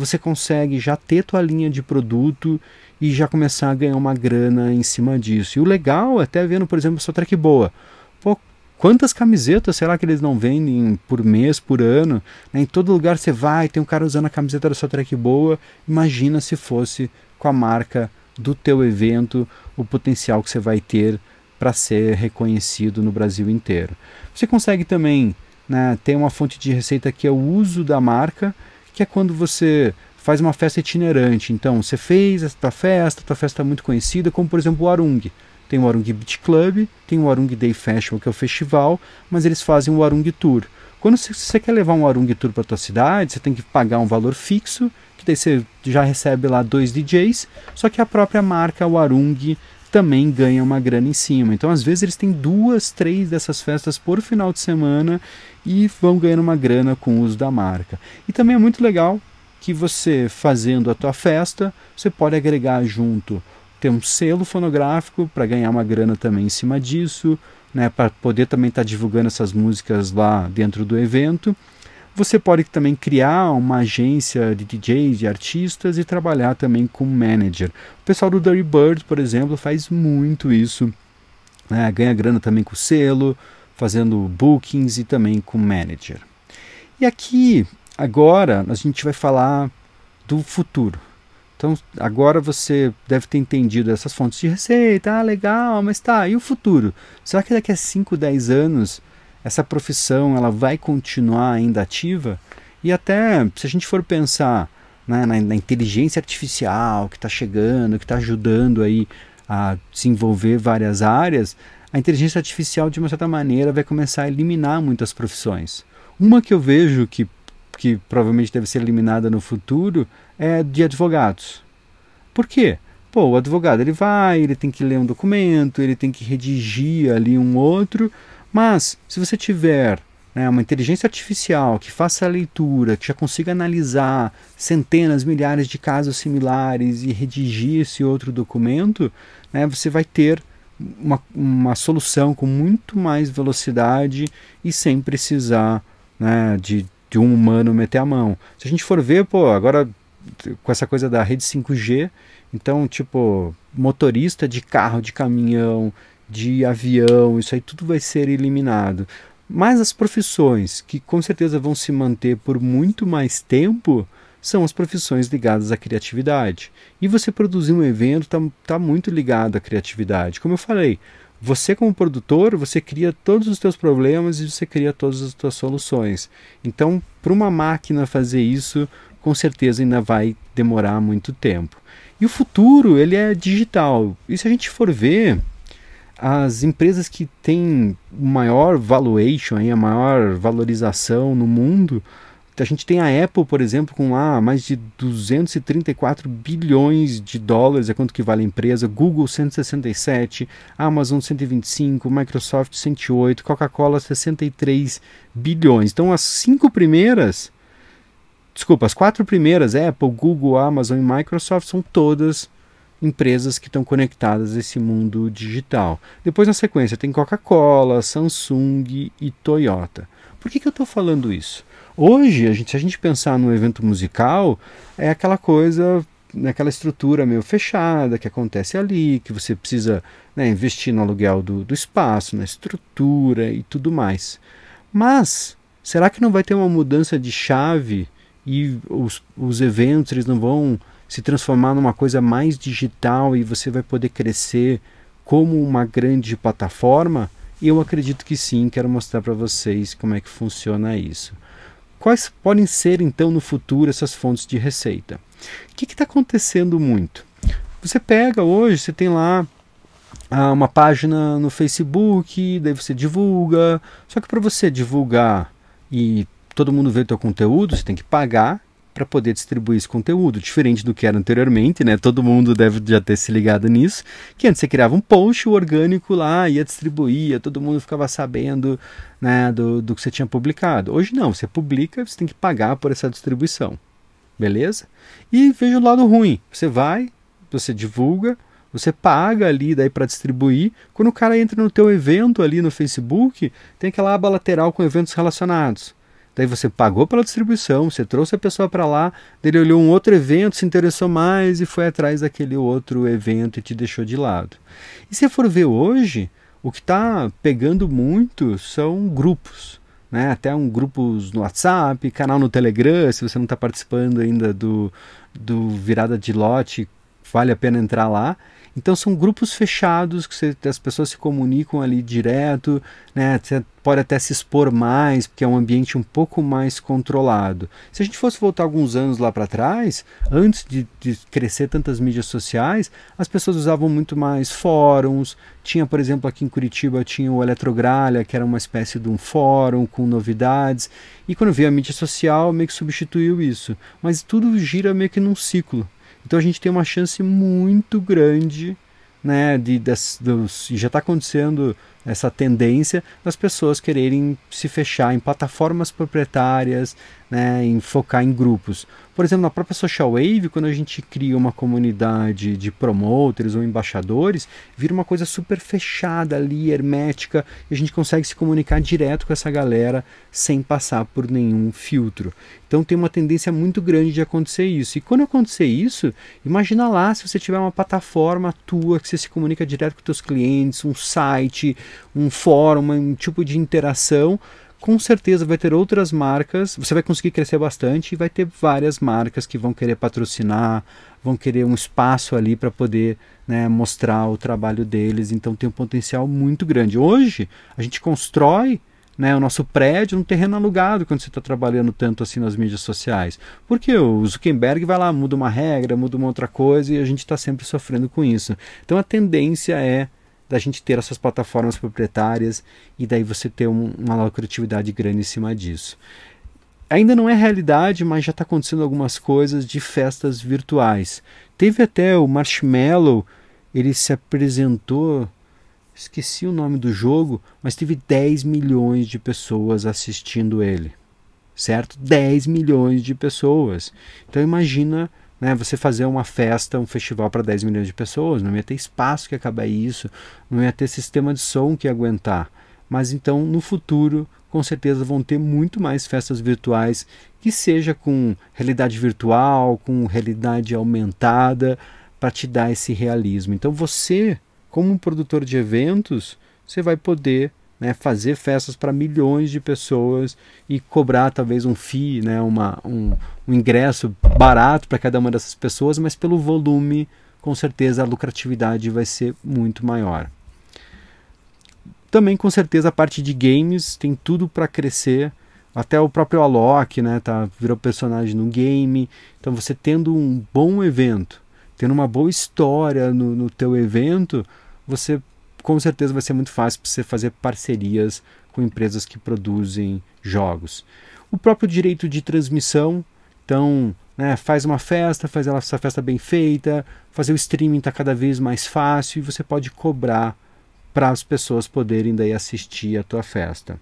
Speaker 1: você consegue já ter tua linha de produto e já começar a ganhar uma grana em cima disso. E o legal é até vendo, por exemplo, a sua track boa. Pô, quantas camisetas será que eles não vendem por mês, por ano? Né? Em todo lugar você vai, tem um cara usando a camiseta da sua track boa. Imagina se fosse com a marca do teu evento, o potencial que você vai ter para ser reconhecido no Brasil inteiro. Você consegue também né, ter uma fonte de receita que é o uso da marca, que é quando você faz uma festa itinerante. Então, você fez esta festa, tua festa é muito conhecida, como por exemplo o Arung. Tem o Arung Beach Club, tem o Arung Day Festival, que é o festival, mas eles fazem o Arung Tour. Quando você quer levar um Arung Tour para tua cidade, você tem que pagar um valor fixo, que daí você já recebe lá dois DJs, só que a própria marca, o Arung, também ganha uma grana em cima. Então, às vezes, eles têm duas, três dessas festas por final de semana e vão ganhando uma grana com o uso da marca. E também é muito legal que você fazendo a tua festa, você pode agregar junto ter um selo fonográfico para ganhar uma grana também em cima disso, né, para poder também estar tá divulgando essas músicas lá dentro do evento. Você pode também criar uma agência de DJs, de artistas e trabalhar também com manager. O pessoal do Dirty Bird, por exemplo, faz muito isso. Né, ganha grana também com selo, fazendo bookings e também com manager. E aqui Agora a gente vai falar do futuro. Então, agora você deve ter entendido essas fontes de receita, ah, legal, mas tá, e o futuro? Será que daqui a 5, 10 anos essa profissão ela vai continuar ainda ativa? E até, se a gente for pensar né, na, na inteligência artificial que está chegando, que está ajudando aí a desenvolver várias áreas, a inteligência artificial, de uma certa maneira, vai começar a eliminar muitas profissões. Uma que eu vejo que que provavelmente deve ser eliminada no futuro, é de advogados. Por quê? Pô, o advogado ele vai, ele tem que ler um documento, ele tem que redigir ali um outro, mas se você tiver né, uma inteligência artificial que faça a leitura, que já consiga analisar centenas, milhares de casos similares e redigir esse outro documento, né, você vai ter uma, uma solução com muito mais velocidade e sem precisar né, de de um humano meter a mão. Se a gente for ver, pô, agora com essa coisa da rede 5G, então, tipo, motorista de carro, de caminhão, de avião, isso aí tudo vai ser eliminado. Mas as profissões que com certeza vão se manter por muito mais tempo são as profissões ligadas à criatividade. E você produzir um evento está tá muito ligado à criatividade. Como eu falei, você como produtor, você cria todos os teus problemas e você cria todas as tuas soluções. Então, para uma máquina fazer isso, com certeza ainda vai demorar muito tempo. E o futuro, ele é digital. E se a gente for ver, as empresas que têm maior valuation, a maior valorização no mundo, a gente tem a Apple, por exemplo, com lá mais de 234 bilhões de dólares, é quanto que vale a empresa, Google 167, Amazon 125, Microsoft 108, Coca-Cola 63 bilhões. Então as cinco primeiras, desculpa, as quatro primeiras, Apple, Google, Amazon e Microsoft, são todas empresas que estão conectadas a esse mundo digital. Depois na sequência tem Coca-Cola, Samsung e Toyota. Por que, que eu estou falando isso? Hoje, a gente, se a gente pensar no evento musical, é aquela coisa, aquela estrutura meio fechada que acontece ali, que você precisa né, investir no aluguel do, do espaço, na estrutura e tudo mais. Mas, será que não vai ter uma mudança de chave e os, os eventos eles não vão se transformar numa coisa mais digital e você vai poder crescer como uma grande plataforma? Eu acredito que sim, quero mostrar para vocês como é que funciona isso. Quais podem ser então no futuro essas fontes de receita? O que está acontecendo muito? Você pega hoje, você tem lá ah, uma página no Facebook, daí você divulga. Só que para você divulgar e todo mundo ver teu conteúdo, você tem que pagar para poder distribuir esse conteúdo, diferente do que era anteriormente, né? Todo mundo deve já ter se ligado nisso, que antes você criava um post, orgânico lá ia distribuir, todo mundo ficava sabendo né, do, do que você tinha publicado. Hoje não, você publica, você tem que pagar por essa distribuição, beleza? E veja o lado ruim, você vai, você divulga, você paga ali daí para distribuir. Quando o cara entra no teu evento ali no Facebook, tem aquela aba lateral com eventos relacionados. Daí você pagou pela distribuição, você trouxe a pessoa para lá, ele olhou um outro evento, se interessou mais e foi atrás daquele outro evento e te deixou de lado. E se for ver hoje, o que está pegando muito são grupos. Né? Até um grupos no WhatsApp, canal no Telegram, se você não está participando ainda do, do Virada de Lote, vale a pena entrar lá. Então são grupos fechados que você, as pessoas se comunicam ali direto, né? Você pode até se expor mais, porque é um ambiente um pouco mais controlado. Se a gente fosse voltar alguns anos lá para trás, antes de, de, crescer tantas mídias sociais, as pessoas usavam muito mais fóruns. Tinha, por exemplo, aqui em Curitiba tinha o Eletrogralha, que era uma espécie de um fórum com novidades. E quando veio a mídia social, meio que substituiu isso. Mas tudo gira meio que num ciclo. Então a gente tem uma chance muito grande, né, de, das, dos, já está acontecendo essa tendência das pessoas quererem se fechar em plataformas proprietárias, né, em focar em grupos. Por exemplo, na própria Social Wave, quando a gente cria uma comunidade de promoters ou embaixadores, vira uma coisa super fechada ali, hermética, e a gente consegue se comunicar direto com essa galera sem passar por nenhum filtro. Então tem uma tendência muito grande de acontecer isso. E quando acontecer isso, imagina lá se você tiver uma plataforma tua que você se comunica direto com seus clientes, um site, um fórum, um tipo de interação com certeza vai ter outras marcas, você vai conseguir crescer bastante e vai ter várias marcas que vão querer patrocinar, vão querer um espaço ali para poder né, mostrar o trabalho deles, então tem um potencial muito grande. Hoje a gente constrói né, o nosso prédio num terreno alugado quando você está trabalhando tanto assim nas mídias sociais. Porque o Zuckerberg vai lá, muda uma regra, muda uma outra coisa e a gente está sempre sofrendo com isso. Então a tendência é da gente ter essas plataformas proprietárias e daí você ter um, uma lucratividade grande em cima disso. Ainda não é realidade, mas já está acontecendo algumas coisas de festas virtuais. Teve até o Marshmallow, ele se apresentou, esqueci o nome do jogo, mas teve 10 milhões de pessoas assistindo ele. Certo? 10 milhões de pessoas. Então imagina né, você fazer uma festa, um festival para 10 milhões de pessoas, não ia ter espaço que acabar isso, não ia ter sistema de som que aguentar. Mas então, no futuro, com certeza vão ter muito mais festas virtuais, que seja com realidade virtual, com realidade aumentada, para te dar esse realismo. Então você, como produtor de eventos, você vai poder né, fazer festas para milhões de pessoas e cobrar talvez um FII, né, uma, um, um ingresso barato para cada uma dessas pessoas, mas pelo volume, com certeza a lucratividade vai ser muito maior. Também com certeza a parte de games tem tudo para crescer. Até o próprio Alok, né, tá, virou personagem no game. Então você tendo um bom evento, tendo uma boa história no, no teu evento, você com certeza vai ser muito fácil para você fazer parcerias com empresas que produzem jogos. O próprio direito de transmissão, então, né, faz uma festa, faz essa festa bem feita, fazer o streaming está cada vez mais fácil e você pode cobrar para as pessoas poderem daí assistir a tua festa.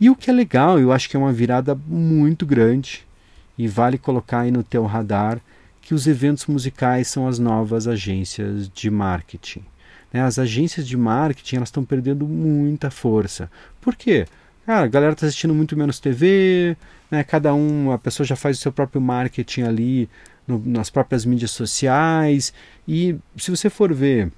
Speaker 1: E o que é legal, eu acho que é uma virada muito grande e vale colocar aí no teu radar que os eventos musicais são as novas agências de marketing. Né? As agências de marketing elas estão perdendo muita força. Por quê? Cara, a galera está assistindo muito menos TV, né? cada um, a pessoa já faz o seu próprio marketing ali no, nas próprias mídias sociais. E se você for ver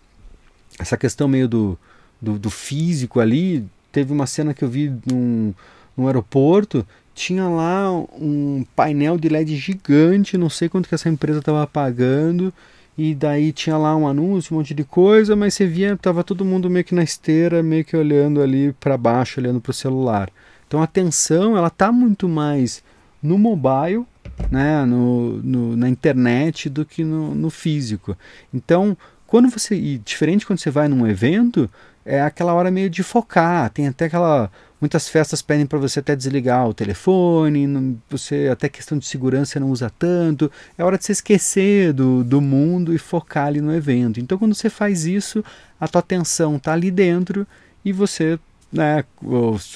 Speaker 1: essa questão meio do, do, do físico ali, teve uma cena que eu vi num, num aeroporto tinha lá um painel de LED gigante, não sei quanto que essa empresa estava pagando, e daí tinha lá um anúncio, um monte de coisa, mas você via, tava todo mundo meio que na esteira, meio que olhando ali para baixo, olhando para o celular. Então a atenção, ela tá muito mais no mobile, né, no, no na internet do que no, no físico. Então, quando você, e diferente quando você vai num evento, é aquela hora meio de focar, tem até aquela Muitas festas pedem para você até desligar o telefone, não, você até questão de segurança não usa tanto. É hora de você esquecer do, do mundo e focar ali no evento. Então, quando você faz isso, a tua atenção está ali dentro e você, né,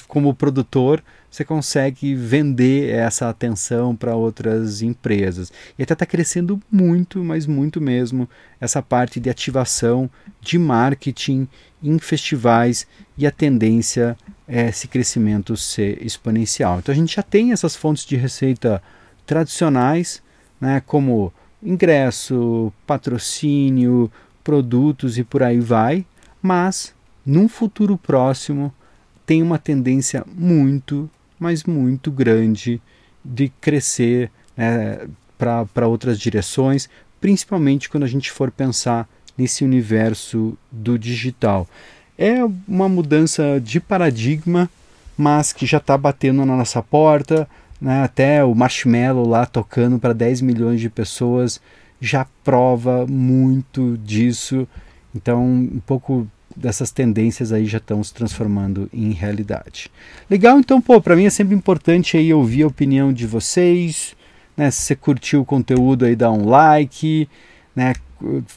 Speaker 1: como produtor, você consegue vender essa atenção para outras empresas. E até está crescendo muito, mas muito mesmo, essa parte de ativação de marketing em festivais e a tendência esse crescimento ser exponencial. Então a gente já tem essas fontes de receita tradicionais, né, como ingresso, patrocínio, produtos e por aí vai, mas num futuro próximo tem uma tendência muito mas muito grande de crescer né, para outras direções, principalmente quando a gente for pensar nesse universo do digital. É uma mudança de paradigma, mas que já está batendo na nossa porta. Né? Até o Marshmallow lá tocando para 10 milhões de pessoas já prova muito disso. Então, um pouco dessas tendências aí já estão se transformando em realidade. Legal, então, pô, para mim é sempre importante aí ouvir a opinião de vocês, né? Se você curtiu o conteúdo aí, dá um like, né?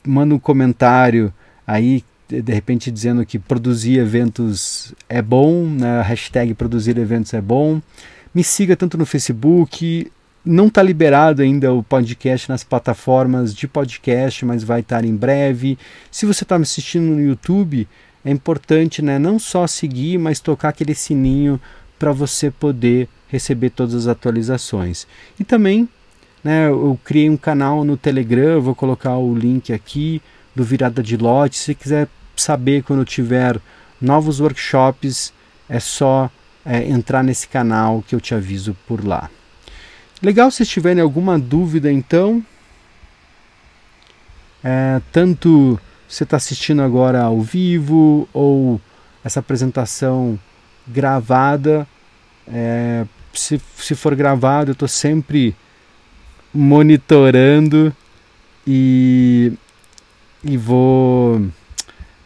Speaker 1: Manda um comentário aí, de repente dizendo que produzir eventos é bom, né? Hashtag produzir eventos é bom. Me siga tanto no Facebook, não está liberado ainda o podcast nas plataformas de podcast, mas vai estar em breve. Se você está me assistindo no YouTube, é importante né, não só seguir, mas tocar aquele sininho para você poder receber todas as atualizações. E também né, eu criei um canal no Telegram, vou colocar o link aqui do Virada de Lote. Se quiser saber quando tiver novos workshops, é só é, entrar nesse canal que eu te aviso por lá. Legal se tiverem alguma dúvida então. É, tanto você está assistindo agora ao vivo ou essa apresentação gravada. É, se, se for gravado, eu estou sempre monitorando e, e vou,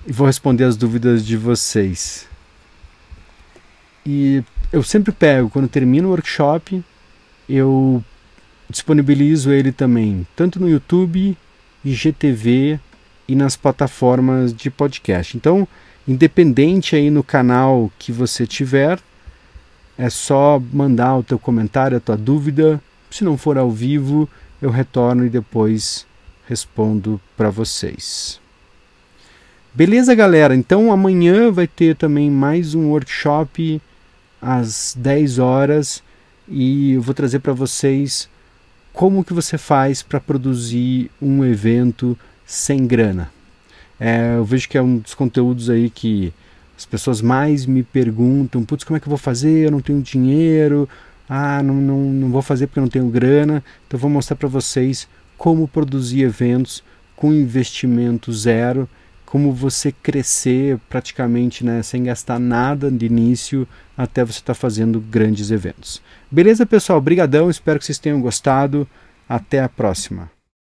Speaker 1: e vou responder as dúvidas de vocês. E eu sempre pego, quando termino o workshop, eu disponibilizo ele também tanto no YouTube, IGTV e nas plataformas de podcast. Então, independente aí no canal que você tiver, é só mandar o teu comentário, a tua dúvida. Se não for ao vivo, eu retorno e depois respondo para vocês. Beleza, galera? Então amanhã vai ter também mais um workshop às 10 horas e eu vou trazer para vocês como que você faz para produzir um evento sem grana. É, eu vejo que é um dos conteúdos aí que as pessoas mais me perguntam, putz, como é que eu vou fazer? Eu não tenho dinheiro, ah, não, não, não vou fazer porque eu não tenho grana. Então vou mostrar para vocês como produzir eventos com investimento zero como você crescer praticamente né, sem gastar nada de início até você estar tá fazendo grandes eventos. Beleza, pessoal? Obrigadão, espero que vocês tenham gostado. Até a próxima.